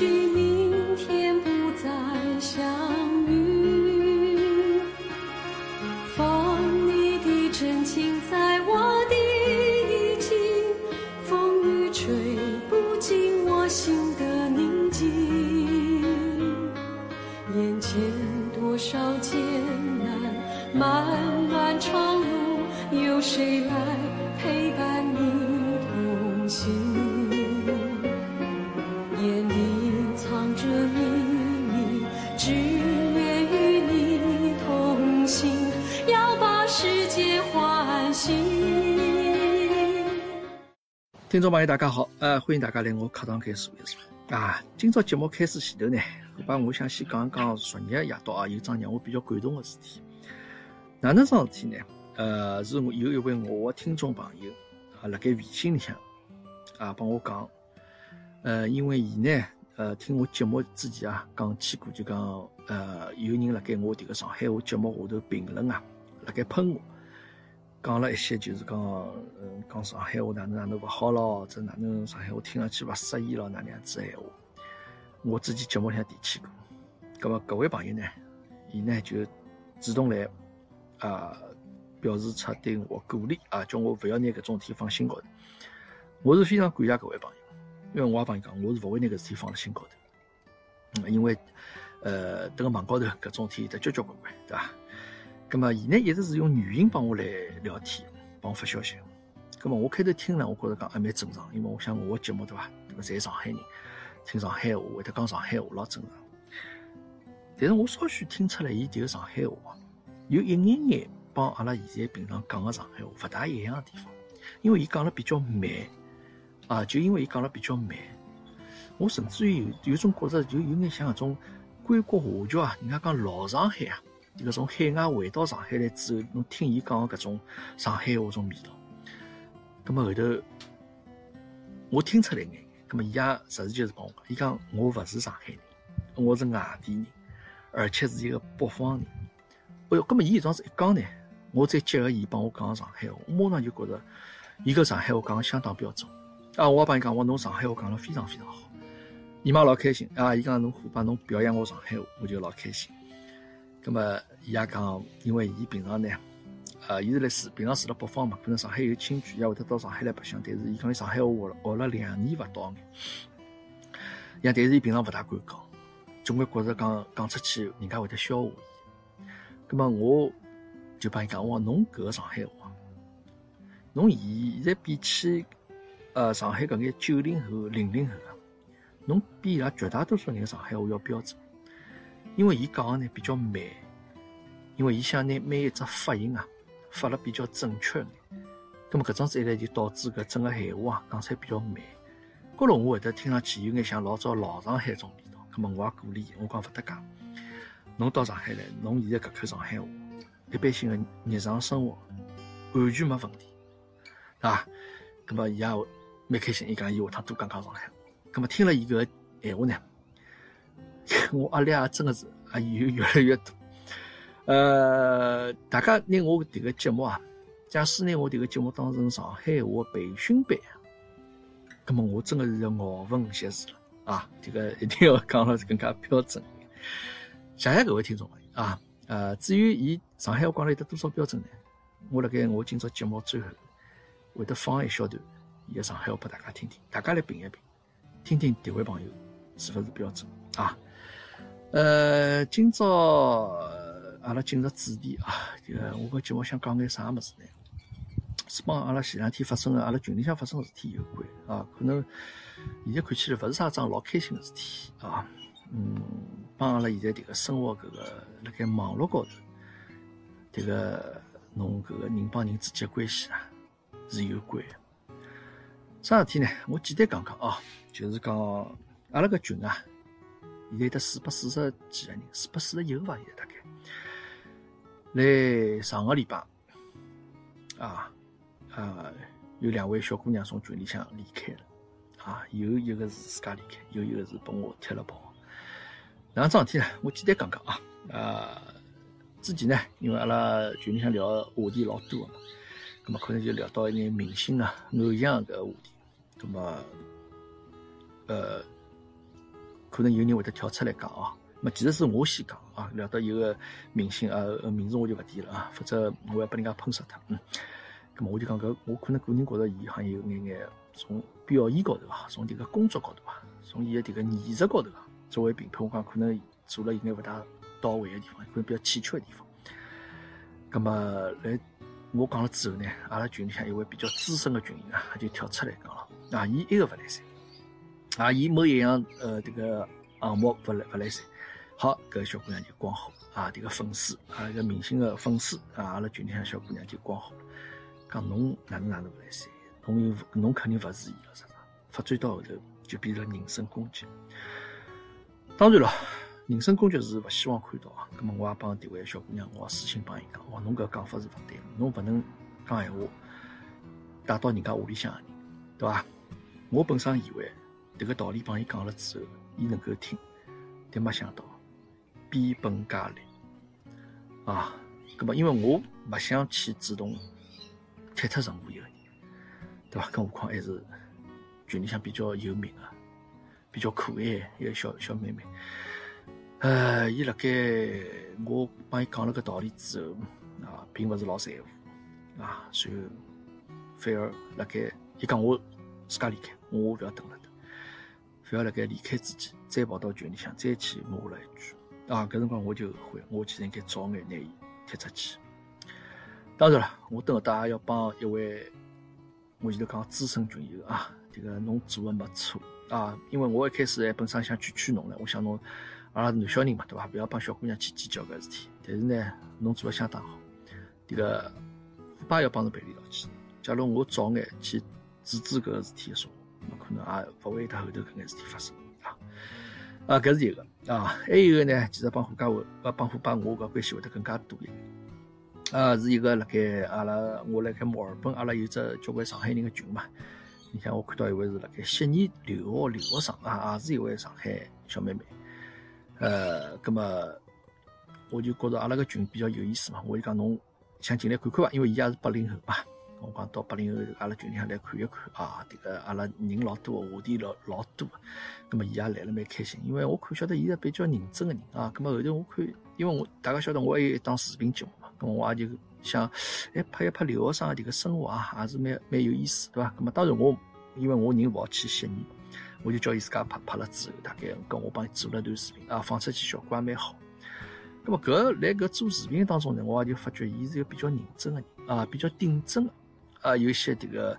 许明听众朋友，大家好，呃，欢迎大家来我课堂开始一说啊。今朝节目开始前头呢，我把我想先讲一讲昨日夜到啊，有桩让我比较感动的事体。哪能桩事体呢？呃，是我有一位我的听众朋友啊，辣盖微信里向啊帮我讲，呃，因为伊呢，呃，听我节目之前啊，讲起过就讲，呃，有人辣盖我迭个上海话节目下头评论啊，辣盖喷我。讲了一些就是讲，嗯，讲上海话哪能哪能勿好咯，这哪能上海话听上去勿适意咯，哪能样子闲话，我之前节目里向提起过。咁么各位朋友呢，伊呢就主动来啊表示出对我鼓励啊，叫我勿要拿搿种事体放心高头。我是非常感谢各位朋友，因为我也帮伊讲，我是勿会拿搿事体放辣心高头。嗯，因为呃，迭个网高头搿种事体得交交关关，对伐？咁么，伊呢一直是用语音帮我来聊天，帮我发消息。咁么，我开头听了，我觉着讲还蛮正常，因为我想我个节目对伐，迭个侪上海人，听上海话会得讲上海话老正常。但是我稍许听出来，伊迭个上海话有一眼眼帮阿拉现在平常讲个上海话勿大一样个地方，因为伊讲了比较慢，啊，就因为伊讲了比较慢，我甚至于有有种觉着，就有眼像搿种归国华侨啊，人家讲老上海啊。搿种海外回到上海来之后，侬听伊讲个搿种上海话种味道，葛末后头我听出来眼，葛末伊也实事求是帮我讲，伊讲我勿是上海人，我是外地人，而且是一个北方人。哎哟，葛末伊一桩子一讲呢，我再结合伊帮我讲上海话，我马上就觉着伊搿上海话讲个相当标准。啊，我也帮伊讲，我侬上海话讲了非常非常好，伊妈老开心啊！伊讲侬虎爸侬表扬我上海话，我就老开心。咁么，伊也讲，因为伊平常呢，呃，伊是来住，平常住辣北方嘛，可能上海有亲戚，也会得到上海来白相。但是伊讲伊上海话学了学了两年勿到眼，像，但是伊平常勿大敢讲，总归觉着讲讲出去，人家会得笑话伊。咁么，我就帮伊讲，我讲侬搿个上海话，侬现在比起呃上海搿眼九零后、零零后，侬比伊拉绝大多数人上海话要标准。因为伊讲个呢比较慢，因为伊想拿每一只发音啊发了比较准确眼，咁么搿种子一来就导致搿整个闲话啊讲出来比较慢。高头我会得听上去有眼像老早老上海种味道，咁么我也鼓励伊，我讲勿得讲，侬到上海来，侬现在搿口上海话，一般性个日常生活完全没问题，对伐？咁么伊也蛮开心，伊讲伊下趟多讲讲上海话。咁么听了伊搿闲话呢？我压力啊，真的是啊，有越来越大。呃，大家拿我迭个节目啊，假使拿我迭个节目当成上海话培训班，那么我真的是要咬文嚼字了啊！这个一定要讲了更加标准。谢谢各位听众朋友啊！呃，至于伊上海话讲了有得多少标准呢？我辣盖我今朝节目最后会得放一小段伊个上海话拨大家听听，大家来评一评，听听迭位朋友是勿是标准啊？呃，今朝阿拉进入主题啊，这个我搿节目想讲眼啥物事呢？是帮阿拉前两天发生的阿拉群里向发生的事体有关啊。可能现在看起来勿是啥桩老开心的事体啊。嗯，帮阿拉现在迭个生活搿个辣盖网络高头，迭个侬搿个人帮人之间关系啊是有关的。啥事体呢？我简单讲讲啊，就是讲阿拉个群啊。现在得四百四十几个人，四百四十一个吧，现在大概。来上个礼拜，啊啊，有两位小姑娘从群里向离开了，啊，有一个是自家离开，有一个是帮我踢了跑。两桩事体呢，我简单讲讲啊，啊，之前呢，因为阿拉群里向聊话题老多个嘛，咁么可能就聊到一眼明星啊、偶像搿个话题，咁么，呃。可能有人会得跳出来讲哦。么其实是我先讲啊，聊到一个明星啊，名字我就勿提了啊，否则我要把人家喷死他。嗯，咁么我就讲搿，我可能个人觉着伊好像有眼眼从表演高头啊，从迭个工作高头啊，从伊个迭个艺术高头啊，作为评判，我讲可能做了有眼勿大到位个地方，可能比较欠缺个地方。咁么来我讲了之后呢，阿拉群里向一位比较资深个群员啊，就跳出来讲了，啊，伊一个勿来塞，啊，伊某一样呃迭个项目勿来勿来塞。好，搿小姑娘就光火啊！迭个粉丝啊，搿明星个粉丝啊，阿拉群里向小姑娘就光火了，讲侬哪能哪能勿来塞，侬有侬肯定勿是伊了啥啥，发展到后头就变成人身攻击。当然了，人身攻击是勿希望看到啊。葛末我也帮迭位小姑娘，我私信帮伊讲，我侬搿讲法是勿对，侬勿能讲闲话打到人家屋里向个人，对伐？我本身以为迭个道理帮伊讲了之后，伊能够听，但没想到。变本加厉啊！咁么，因为我勿想去主动踢脱任何一个人，对伐？更何况还是群里向比较有名啊、比较可爱一个小小妹妹。呃，伊辣盖我帮伊讲了个道理之后啊，并勿是老在乎啊，随后反而辣盖伊讲我自家离开，我勿要等了等，反而辣盖离开之前，再跑到群里向再去骂了一句。啊，搿辰光我就后悔，我其实应该早眼拿伊踢出去。当然了，我等下搭也要帮一位我前头讲资深群友啊，这个侬做的没错啊，因为我一开始还本身想劝劝侬唻，我想侬阿拉男小人嘛，对伐？不要帮小姑娘去计较搿事体。但是呢，侬做的相当好。这个虎爸要帮侬赔礼道歉。假如我早眼去制止搿个事体的时候，可能也勿会得后头搿眼事体发生啊。啊，搿是一个。啊，还有一个呢，其实帮虎家我，帮虎爸我个关系会得更加多一点。啊，是一个辣盖阿拉我辣盖墨尔本，阿拉有只交关上海人的群嘛。你像我看到一位是辣盖悉尼留学留学生啊，也是一位上海小妹妹。呃，葛么我就觉着阿拉个群比较有意思嘛，我就讲侬想进来看看伐，因为伊也是八零后嘛。我讲到八零后，阿拉群里向来看一看啊，这个阿拉人老多，话题老老多，那么伊也来了蛮开心，因为我看晓得伊是比较认真个人啊。那么后头我看，因为我大家晓得我还有一档视频节目嘛，咁么我也就想，哎，拍一拍留学生的这个生活啊，还是蛮蛮有意思，对伐？那么当然我因为我人勿好去悉尼，我就叫伊自家拍拍了之后，大概跟我帮伊做了段视频啊，放出去效果也蛮好。那么搿来搿做视频当中呢，我也就发觉伊是一个比较认真个人啊，比较顶真个。啊，有些这个，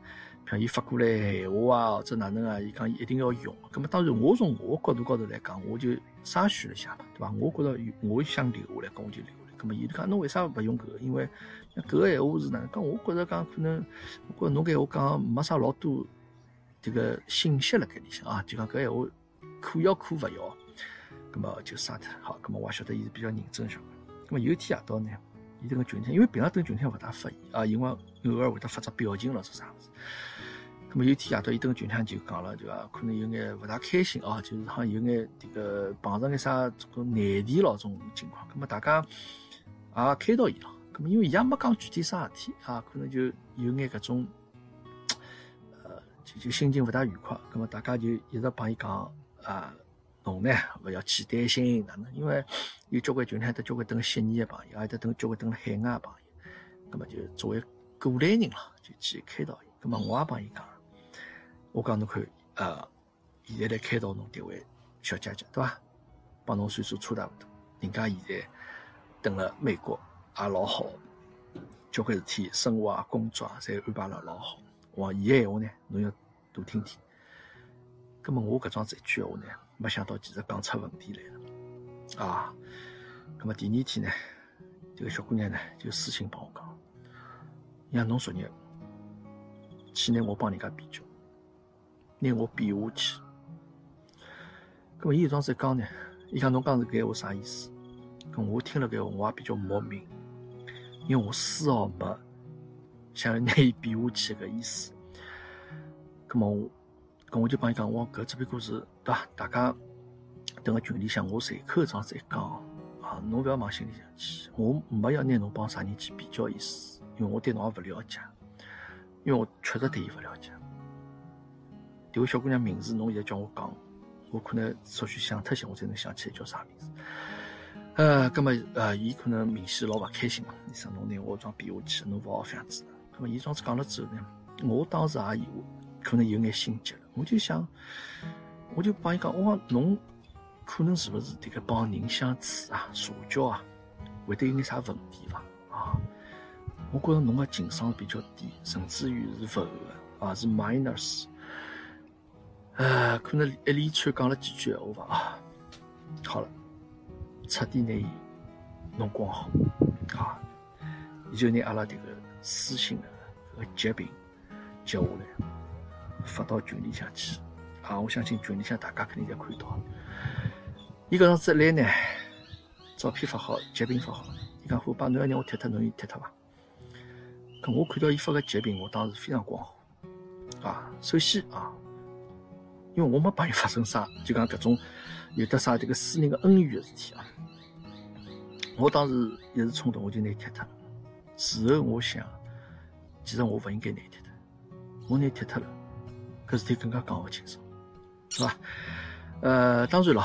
像伊发过来闲话啊，或者哪能啊，伊讲一定要用。咁么当然，我从我角度高头来讲，我就筛选了一下嘛，对伐？我觉着我想留下来，咁我就留下来。咁么伊讲侬为啥勿用搿个？因为搿个闲话是哪能讲？我觉着讲可能，我觉侬搿闲话讲没啥老多这个信息辣盖里向啊，就讲搿闲话可要可勿要。咁么就删脱。好，咁么我也晓得伊是比较认真小孩。咁么有一天夜到呢？伊这个群体，因为平常等群天勿大发言啊，因为偶尔会得发只表情了，是啥子？那么有天夜到，伊等群天就讲了，对伐？可能有眼勿大开心啊，就是好像有眼这个碰着眼啥这个难题咯，种情况。那么大家也开导伊了。那么因为伊也没讲具体啥事体啊，可能就有眼搿种呃，就就心情勿大愉快。那么大家就一直帮伊讲啊。侬呢，勿要去担心哪能，因为有交关群里还得交关等悉尼的朋友，还得等交关等海外的朋友，葛么就作为过来人了，就去开导伊。葛么我也帮伊讲，我讲侬看，呃，现在来开导侬迭位小姐姐，对伐？帮侬岁数差大勿多，人家现在等了美国也老好，交关事体，生活啊、工作啊，侪安排了老好。我伊个闲话呢，侬要多听听。葛么我搿桩子一句闲话呢？没想到，其实讲出问题来了啊！那么第二天呢，这个小姑娘呢就私信帮我讲，让侬昨日去拿我帮人家比较，拿我比下去。那么伊当时讲呢，伊讲侬讲是搿话啥意思？咁我听了搿话，我也比较莫名，因为我丝毫没想要拿伊比下去个意思。咁么我。咁我就帮伊讲，我搿只不过是对伐？大家等个群里向，我随口这样子一讲啊，侬勿要往心里向去。我没要拿侬帮啥人去比较意思，因为我对侬也勿了解，因为我确实对伊勿了解。迭位小姑娘名字，侬现在叫我讲，我可能稍许想脱些，我才能想起来叫啥名字。呃，葛么呃，伊可能明显老勿开心嘛。你说侬拿我桩比下去，侬勿好这样子。葛么伊桩子讲了之后呢，我当时也有可能有眼心急了。我就想，我就帮伊讲，我讲侬可能是勿是迭个帮人相处啊、社交啊，会得有眼啥问题伐？啊，我觉着侬个情商比较低，甚至于是勿个啊，是 minus。呃，可能一连串讲了几句闲话吧啊，好了。彻底拿伊弄光好啊！伊就拿阿拉迭个私信的搿个截屏截下来，发到群里向去啊！我相信群里向大家肯定侪看到。伊搿样子来呢，照片发好，截屏发好。伊讲虎爸，侬要让我贴脱，侬就贴脱伐？搿我看到伊发个截屏，我当时非常光火啊！首先啊，因为我没帮伊发生啥，就讲搿种有的啥迭个私人的恩怨的事体啊。我当时一时冲动，我就拿踢脱了。事后我想，其实我勿应该拿踢脱，我拿踢脱了，搿事体更加讲勿清爽，是伐？呃，当然了，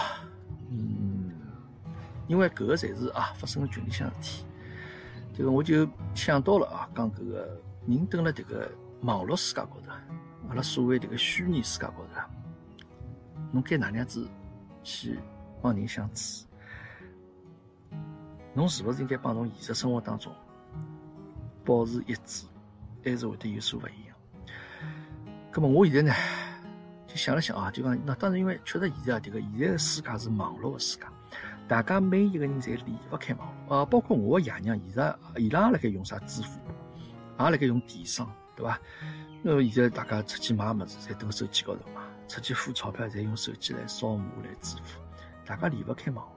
嗯，因为搿个侪是啊发生了群里向事体，这个我就想到了啊，讲搿个人蹲辣迭个网络世界高头，阿拉所谓迭个虚拟世界高头，侬该哪能样子去帮人相处？侬是勿是应该帮侬现实生活当中保持一致，还是会得有所勿一样？咁么我现在呢，想了想啊，就讲那当然，因为确实现在啊，这个现在的世界是网络的世界，大家每一个人侪离勿开网络啊，包括我爷娘，现在伊拉也辣盖用啥支付宝，也辣盖用电商，对伐？那现在大家出去买物事，侪蹲手机高头嘛，出去付钞票，侪用手机来扫码来支付，大家离勿开网络。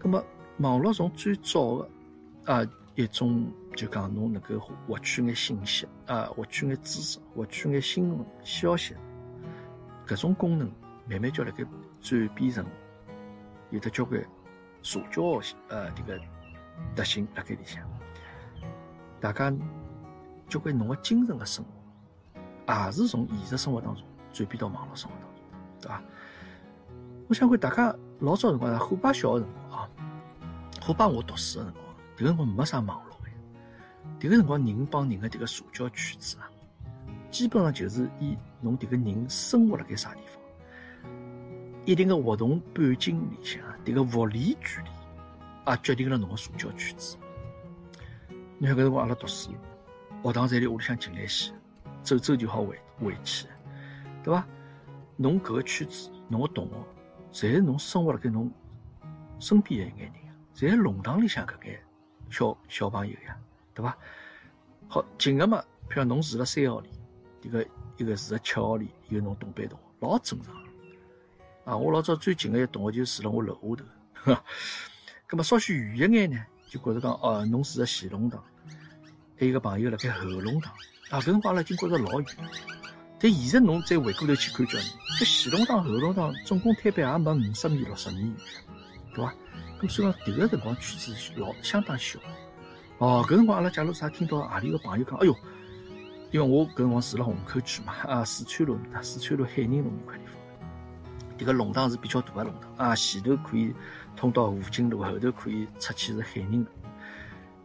咁么？网络从最早的啊一种，就讲侬能够获取眼信息啊，获取眼知识，获取眼新闻消息，搿种功能慢慢就辣盖转变成有的交关社交性呃这个特性辣盖里向，大家交关侬个精神的生活，也是从现实生活当中转变到网络生活当中，对伐？我想问大家老早辰光虎爸小个辰光啊。好帮我读书个辰光，迭个辰光没啥网络的，迭个辰光人帮人的迭个社交圈子啊，基本上就是以侬迭个人生活辣盖啥地方，一定个活动半径里向，迭个物理距离啊，决定了侬个社交圈子。你看搿辰光阿拉读书，学堂侪离屋里向近来些，走走就好回回去，对伐？侬搿个圈子，侬个同学，侪是侬生活辣盖侬身边的一眼人。侪是弄堂里向搿眼小小朋友呀，对伐？好近个嘛，譬如侬住辣三号里，一个一个住辣七号里，有侬同班同学，老正常。啊，我老早最近个一同学就住辣我楼下头，哈咁么稍许远一眼呢，就觉着讲哦，侬住在前弄堂，还有个朋友辣盖后弄堂，啊，搿辰光阿拉已经觉着老远。但现在侬再回过头去看叫你，这前弄堂后弄堂总共摊板也没五十米、六十米远，对伐？咁所以讲，迭个辰光圈子老相当小。哦，搿辰光阿拉假如啥听到何里个朋友讲，哎哟，因为我搿辰光住辣虹口区嘛，啊，四川路四川路海宁路面块地方。迭个弄堂是比较大个弄堂，啊，前头可以通到湖景路，后头可以出去是海宁路。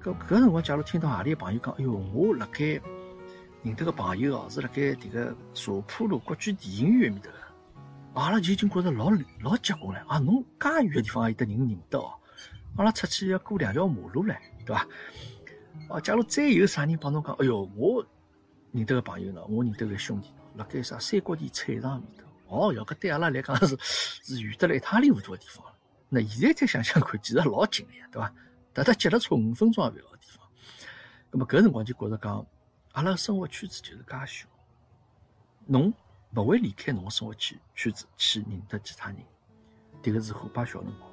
搿搿辰光，假如听到何里个朋友讲，哎哟，我辣盖认得个朋友哦，是辣盖迭个茶浦路国际电影院面头。阿拉就已经觉着老老结棍了啊！侬介远个地方也有得人认得哦，阿拉出去要过两条马路唻，对伐？哦，假如再有啥人帮侬讲，哎哟，我认得个朋友呢，我认得个兄弟，辣盖啥三角地菜场面头，哦哟，搿对阿拉来讲是 是远得了一塌里糊涂个地方。那现在再想想看，其实老近个呀，对伐？搭搭脚踏车五分钟也勿要个地方。那么搿辰光就觉着讲，阿拉生活圈子就是介小，侬。勿会离开侬个生活圈圈子去认得其他人，迭个是虎爸小辰光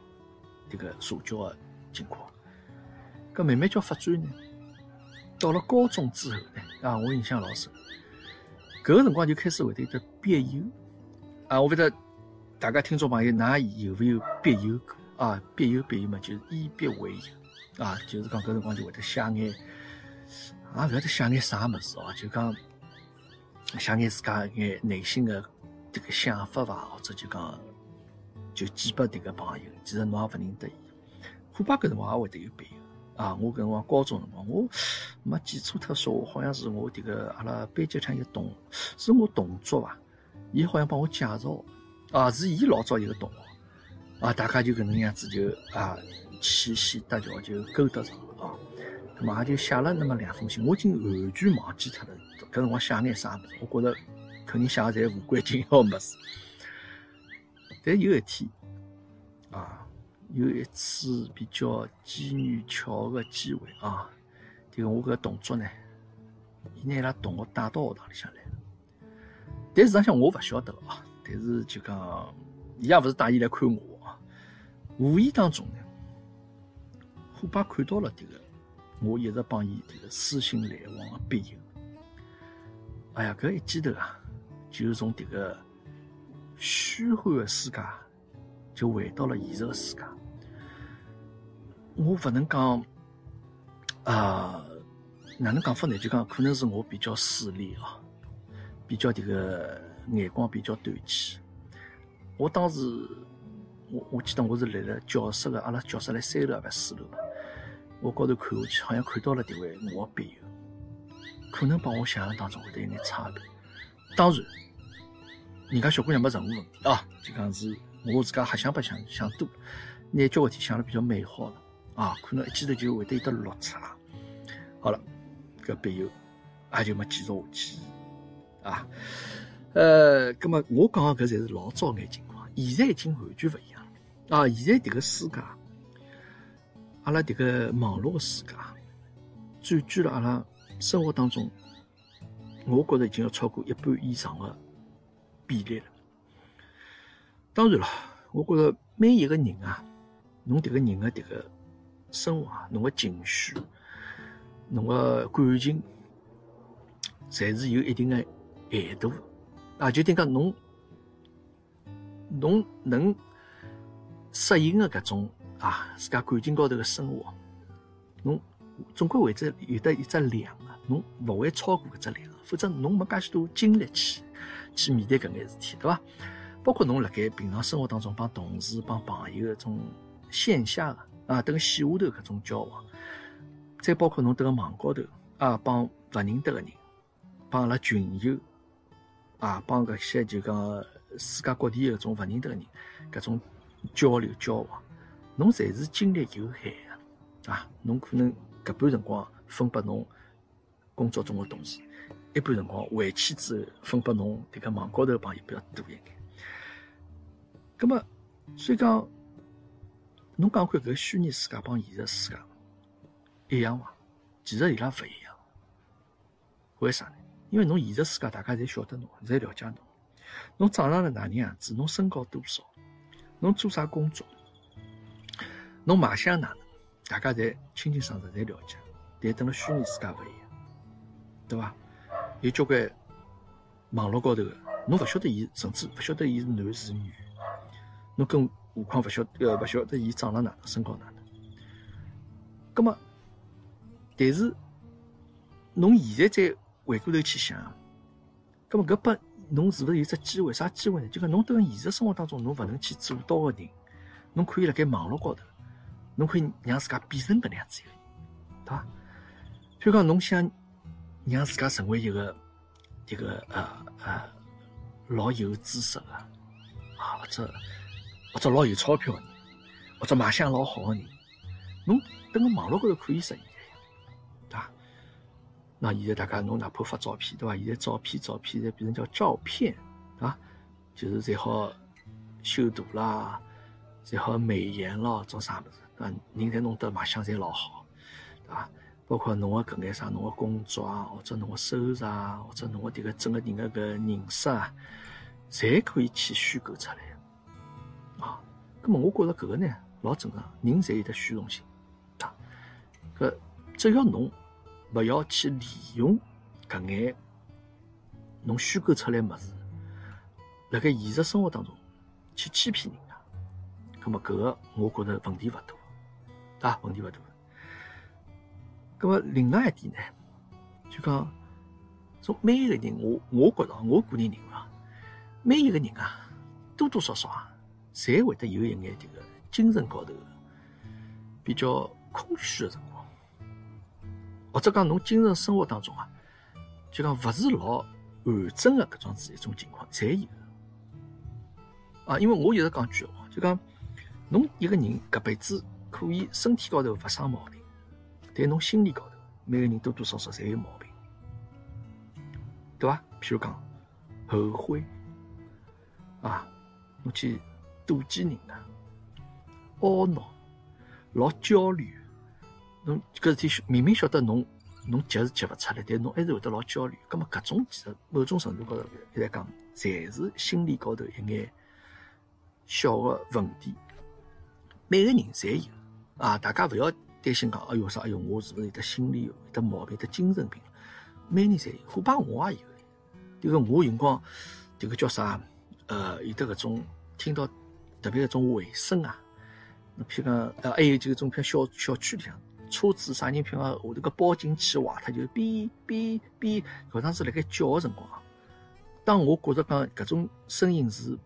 迭个社交个情况。搿慢慢叫发展呢，到了高中之后呢，啊，我印象老深。搿个辰光就开始会得得笔友啊，我勿晓得大家听众朋友，㑚有没有笔友啊？笔友笔友嘛，就是以笔为友啊，就是讲搿辰光就会得写眼，啊，勿晓得写眼啥物事哦，就讲。写眼自家眼内心的这个想法伐，或者就讲就几百迭个朋友，其实侬也勿认得伊。虎爸搿辰光也会得有朋友啊，我搿辰光高中辰光，我没记错特说，好像是我迭个阿拉班级里一个同，是我同桌伐？伊好像帮我介绍，啊，是伊老早一个同学，啊，大家就搿能样子就啊，牵线搭桥就勾搭上了啊。咁么也就写了那么两封信，我已经完全忘记脱了。搿辰光写眼啥物事？我觉着肯定写个侪无关紧要物事。但有一天，啊，有一次比较机缘巧合个机会啊，迭个我搿同桌呢，伊拿伊拉同学带到学堂里向来。但实际上我勿晓得啊，但是就讲，伊也勿是带伊来看我啊。无意当中呢，虎爸看到了迭个，我一直帮伊迭个书信来往个笔友。哎呀，搿一记头啊，就从迭个。虚幻的世界就回到了现实的世界。我勿能讲啊，哪能讲法呢？就讲可能是我比较势利啊，比较迭个眼光比较短浅。我当时，我我记得我是立辣教室的，阿拉教室辣三楼还是四楼我高头看下去，好像看到了迭位我的朋友，可能帮我想象当中会得有眼差别。当然。人家小姑娘没任何问题啊，就讲是我自家瞎想白想想多，拿交关事体想了比较美好了啊，可能一记头就会得有得落差。好了，搿笔友也就没继续下去啊。呃，葛么我讲个搿才是老早眼情况，现在已经完全勿一样了啊！现在迭个世界，阿拉迭个网络世界，占据了阿拉生活当中，我觉着已经要超过一半以上个。比例了。当然了，我觉着每一个人啊，侬迭个人的迭个生活啊，侬个情绪，侬个感情，侪是有一定的限度啊。就等于讲侬，侬能适应的搿种啊，自家感情高头的生活，侬总归会得有得一只量啊，侬勿会超过搿只量，否则侬没介许多精力去。去面对搿眼事体，对伐？包括侬辣盖平常生活当中帮同事、帮朋友搿种线下的啊，等线下头搿种交往，再包括侬等个网高头啊，帮勿认得个人，帮阿拉群友啊，帮搿些就讲世界各地搿种勿认得个人，搿种交流交往，侬侪是精力有限个啊！侬可能搿半辰光分拨侬工作中的同事。一半辰光回去之后，分拨侬迭个网高头朋友比较多一眼。咁么，所以讲，侬讲看搿虚拟世界帮现实世界一样伐？其实伊拉勿一样。为啥呢？因为侬现实世界大家侪晓得侬，侪了解侬。侬长上了哪能样子？侬身高多少？侬做啥工作？侬卖相哪能？大家侪清清爽爽侪了解。但等了虚拟世界勿一样，对伐？有交关网络高头个，侬勿晓得伊，甚至勿晓得伊是男是女，侬更何况勿晓得，勿晓得伊长了哪能，身高哪能。葛么，但是侬现在再回过头去想，葛么搿拨侬是勿是有只机会？啥机会呢？就讲侬等现实生活当中侬勿能去做到个人，侬可以辣盖网络高头，侬可以让自家变成搿能样子一个人，对伐？譬如讲侬想。让自家成为一个一个呃呃老有知识个啊，或者或者老有钞票的人，或者卖相老好的人，侬等个网络高头可以实现的呀，对吧？那现在大家侬哪怕发照片，对吧？现在照片照片侪变成叫照片，啊，就是最好修图啦，最好美颜咯，做啥物事？啊，人才弄得卖相侪老好，对吧？包括侬个搿眼啥，侬个工作啊，或者侬个收入啊，或者侬个迭个整个人个搿人设啊，侪可以去虚构出来。啊，咁么我觉着搿个呢老正常，人侪有得虚荣心，啊，搿只要侬勿要去利用搿眼侬虚构出来物事，辣盖现实生活当中去欺骗人家，咁么搿个我觉着问题勿大，啊，问题勿大。咁么，另外一点呢，就讲从每一个人，我我觉着，我个人认为啊，每一个人啊，多多少少啊，侪会得有一眼迭个精神高头比较空虚个辰光，或者讲侬精神生活当中啊，就讲勿是老完整个搿种子一种情况，侪有。啊，因为我一直讲句话，就讲侬一个人搿辈子可以身体高头勿生毛病，但侬心理高头每个人多多少少侪有毛病，对伐？譬如讲后悔啊，侬去妒忌人啊，懊恼，老焦虑，侬搿事体明明晓得侬侬急是急勿出来，但侬还是会得老焦虑。葛末搿种其实某种程度高头来讲，侪是心理高头一眼。小个问题，每个人侪有啊！大家勿要担心讲，哎哟啥，哎哟，我是勿是有得心理有得毛病，得精神病？每个人侪有，恐怕我也有。迭个我有辰光，迭个叫啥？呃，有得搿种听到特别搿种回声啊，那譬如讲，呃，还有就搿种片小小区里向车子啥人譬如讲下头个报警器坏脱，就哔哔哔，搿当时辣盖叫个辰光，当我觉着讲搿种声音是。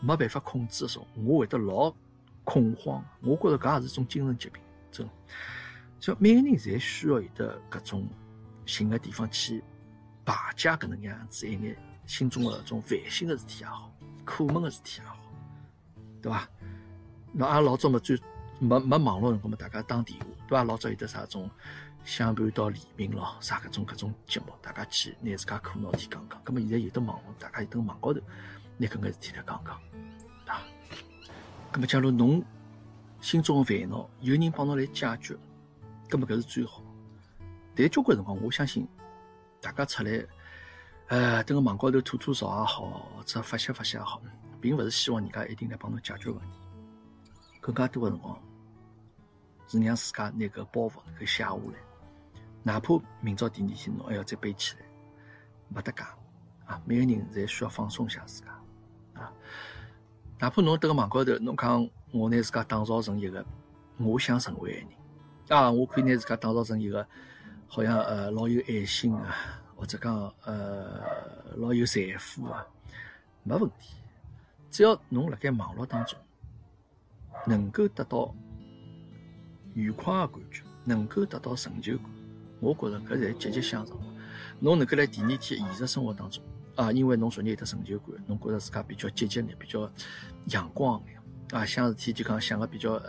没办法控制的时候，我会得老恐慌。我觉着搿也是一种精神疾病，真。就每个人侪需要有得搿种寻个地方去排解搿能样子一眼心中的种烦心的事体也好，苦闷的事体也好，对伐？那阿拉老早嘛最没没网络辰光嘛，大家打电话，对伐？老早有得啥种相伴到黎明咯，啥搿种搿种节目，大家去拿自家苦恼事体讲讲。葛末现在有得网络，大家有得网高头。拿搿个事体来讲讲，啊，咁么假如侬心中的烦恼有人帮侬来解决，咁么搿是最好。但交关辰光，我相信大家出来，呃，等个网高头吐吐槽也好，或者发泄发泄也好，并勿是希望人家一定来帮侬解决问题。更加多个辰光，是让自家拿搿包袱给卸下来，哪怕明朝第二天侬还要再背起来，没得讲啊！每个人侪需要放松一下自家。啊，哪怕侬迭个网高头，侬讲我拿自家打造成一个我想成为的人，啊，我可以拿自家打造成一个好像呃老有爱心啊，或者讲呃老有财富啊，没问题。只要侬辣盖网络当中能够得到愉快的感觉，能够得到成就感，我觉着搿侪积极向上。侬能够辣第二天现实生活当中。啊，因为侬昨日有得成就感，侬觉着自家比较积极眼，比较阳光眼，啊，想事体就讲想个比较，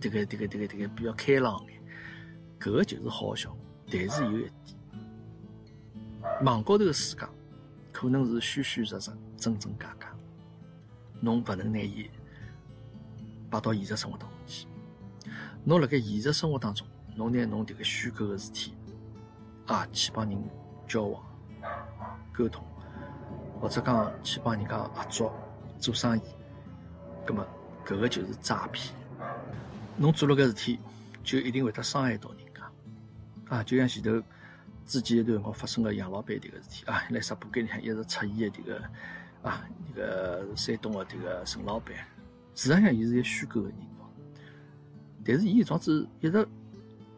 这个这个这个这个比较开朗眼，搿个就是好效果。但是有一点，网高头个世界可能是虚虚实实、真真假假，侬勿能拿伊摆到现实生活当中去。侬辣盖现实生活当中，侬拿侬迭个虚构个事体啊，去帮人交往、沟通。或者讲去帮人家合作做生意，葛么搿个就是诈骗。侬做了搿事体，就一定会得伤害到人家。啊，就像前头之前一段辰光发生个杨老板迭个事体啊，来直播间里向一直出现个迭个啊，迭个山东的迭个陈老板，事实上伊是一个虚构的人，但是伊状子一直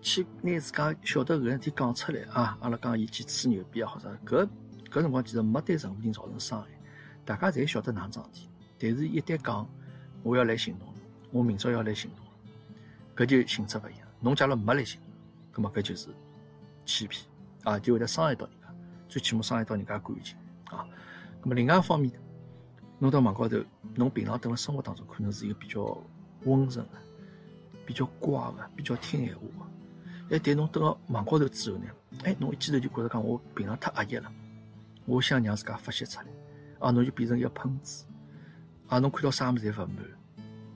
去拿自家晓得搿事体讲出来啊，阿拉讲伊去吹牛逼啊，或者搿。搿辰光其实没对任何人造成伤害，大家侪晓得哪桩事体，但是一旦讲我要来行动，我明朝要来行动，搿就性质勿一样。侬假如没来行动，葛末搿就是欺骗啊，就会得伤害到人家，最起码伤害到人家感情啊。葛末另外一方面，侬到网高头，侬平常等辣生活当中可能是一个比较温顺的、比较乖的、比较听闲话的，哎，但侬等到网高头之后呢，哎，侬一记头就觉着讲我平常太压抑了。我想让自家发泄出来，啊，侬就变成一个喷子，啊，侬看到啥物事侪勿满，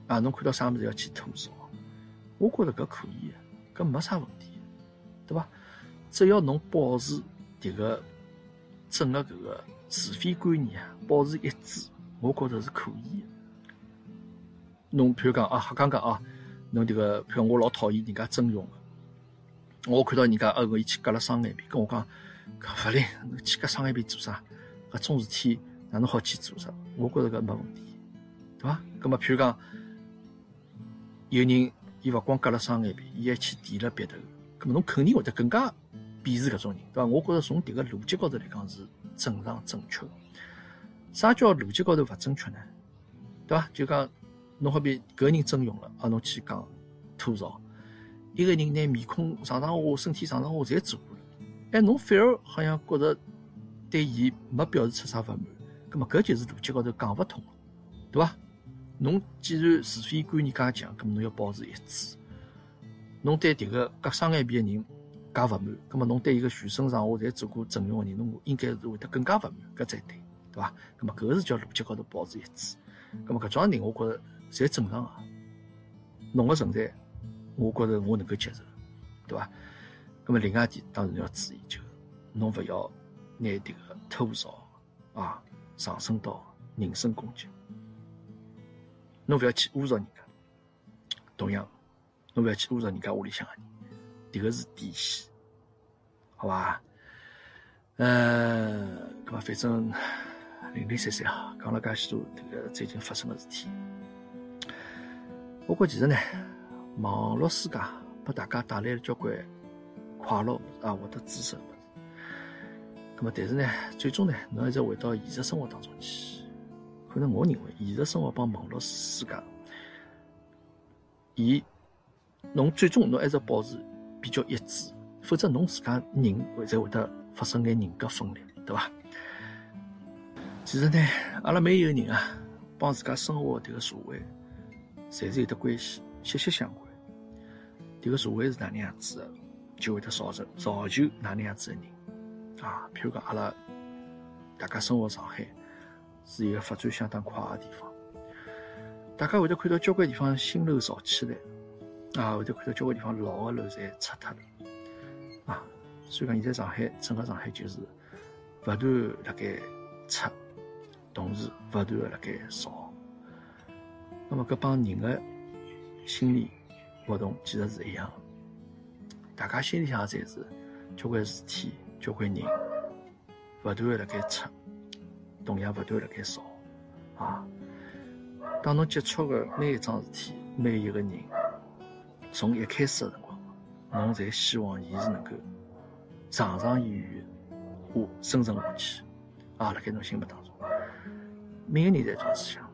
啊，侬看到啥物事要去吐槽，我觉着搿可以，搿没啥问题，对伐？只要侬保持迭个整个搿个是非观念啊，保持一致，我觉着是可以的。侬譬如讲啊，刚刚啊，侬迭个譬如我老讨厌人家整容个，我看到人家呃，伊去割了双眼皮，跟我讲。勿灵，侬去割双眼皮做啥？搿种事体哪能好去做啥？我觉着搿没问题，对伐？葛末譬如讲，有人伊勿光割了双眼皮，伊还去剃了鼻头，葛末侬肯定会得更加鄙视搿种人，对伐？我觉着从迭个逻辑高头来讲是正常正确的。啥叫逻辑高头勿正确呢？对伐？就讲侬好比搿个人整容了，啊，侬去讲吐槽；一个人拿面孔上上下下、身体上上下侪做过了，哎，侬反而好像觉着对伊没表示出啥勿满，葛末搿就是逻辑高头讲勿通了，对伐？侬既然是非观念介强，葛末侬要保持一致。侬对迭个割双眼皮个人介勿满，葛末侬对一个全身上下侪做过整容个人，侬应该是会得更加勿满，搿才对，对伐？葛末搿个是叫逻辑高头保持一致。葛末搿种人，我觉着侪正常个。侬个存在，我觉着我能够接受，对伐？葛末另外一点，当然要注意，就侬勿要拿迭个吐槽啊上升到人身攻击。侬勿要去侮辱人家，同样，侬勿要去侮辱人家屋里向个人，迭个是底线，好伐？呃，搿么反正 零零散散啊，讲了介许多迭个最近发生个事体。我觉其实呢，网络世界拨大家带来了交关快乐啊，或者知识。咁么，但是呢，最终呢，侬还是回到现实生活当中去。可能我认为，现实生活帮网络世界，伊侬最终侬还是保持比较一致，否则侬自家人会才会得发生眼人格分裂，对伐？其实呢，阿拉每一个人啊，帮自家生活迭个社会，侪是有得关系，息息相关。迭个社会是哪能样子的，就会得造成造就哪能样子的人啊。譬如讲，阿拉大家生活上海。是一个发展相当快的地方，大家会得看到交关地方新楼造起来，啊，会得看到交关地方老的楼侪拆脱了，啊，所以讲现在上海整个上海就是不断辣盖拆，同时不断的辣盖造，那么搿帮人的心理活动其实是一样的，大家心里向侪是交关事体、交关人不断的辣盖拆。同样不断辣盖造啊！当侬接触的每一桩事体、每一个人，从一开始的辰光，侬侪希望伊是能够长长远远下生存下去啊！辣盖侬心目当中，每个人侪这样想，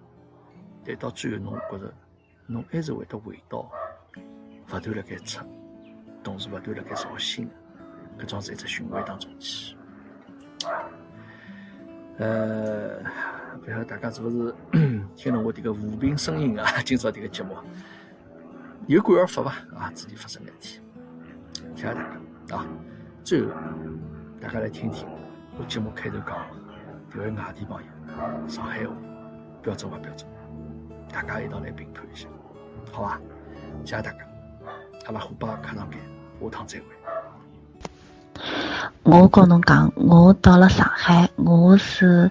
但到最后侬觉着，侬还是会得回到不断辣盖出，同时不断辣盖造新搿种是一只循环当中去。呃，不晓得大家是不是 听了我这个无病呻吟啊？今朝这个节目有感而发吧？啊，自己发生问题，谢谢大家啊！最后，大家来听听我节目开头讲的这位外地朋友上海话标准不标准？大家一道来评判一下，好吧？谢谢大家，阿拉虎爸课堂间，下趟再会。我跟侬讲，我到了上海，我是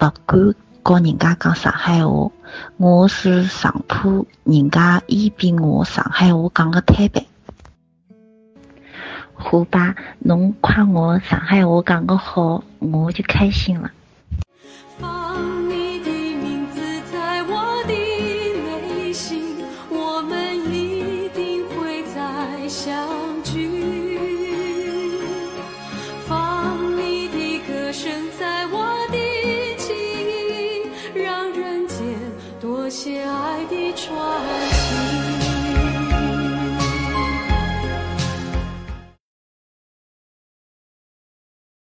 勿敢和人家讲上海话，我是上铺人家嫌比我上海话讲个太白。胡爸，侬夸我上海话讲个好，我就开心了。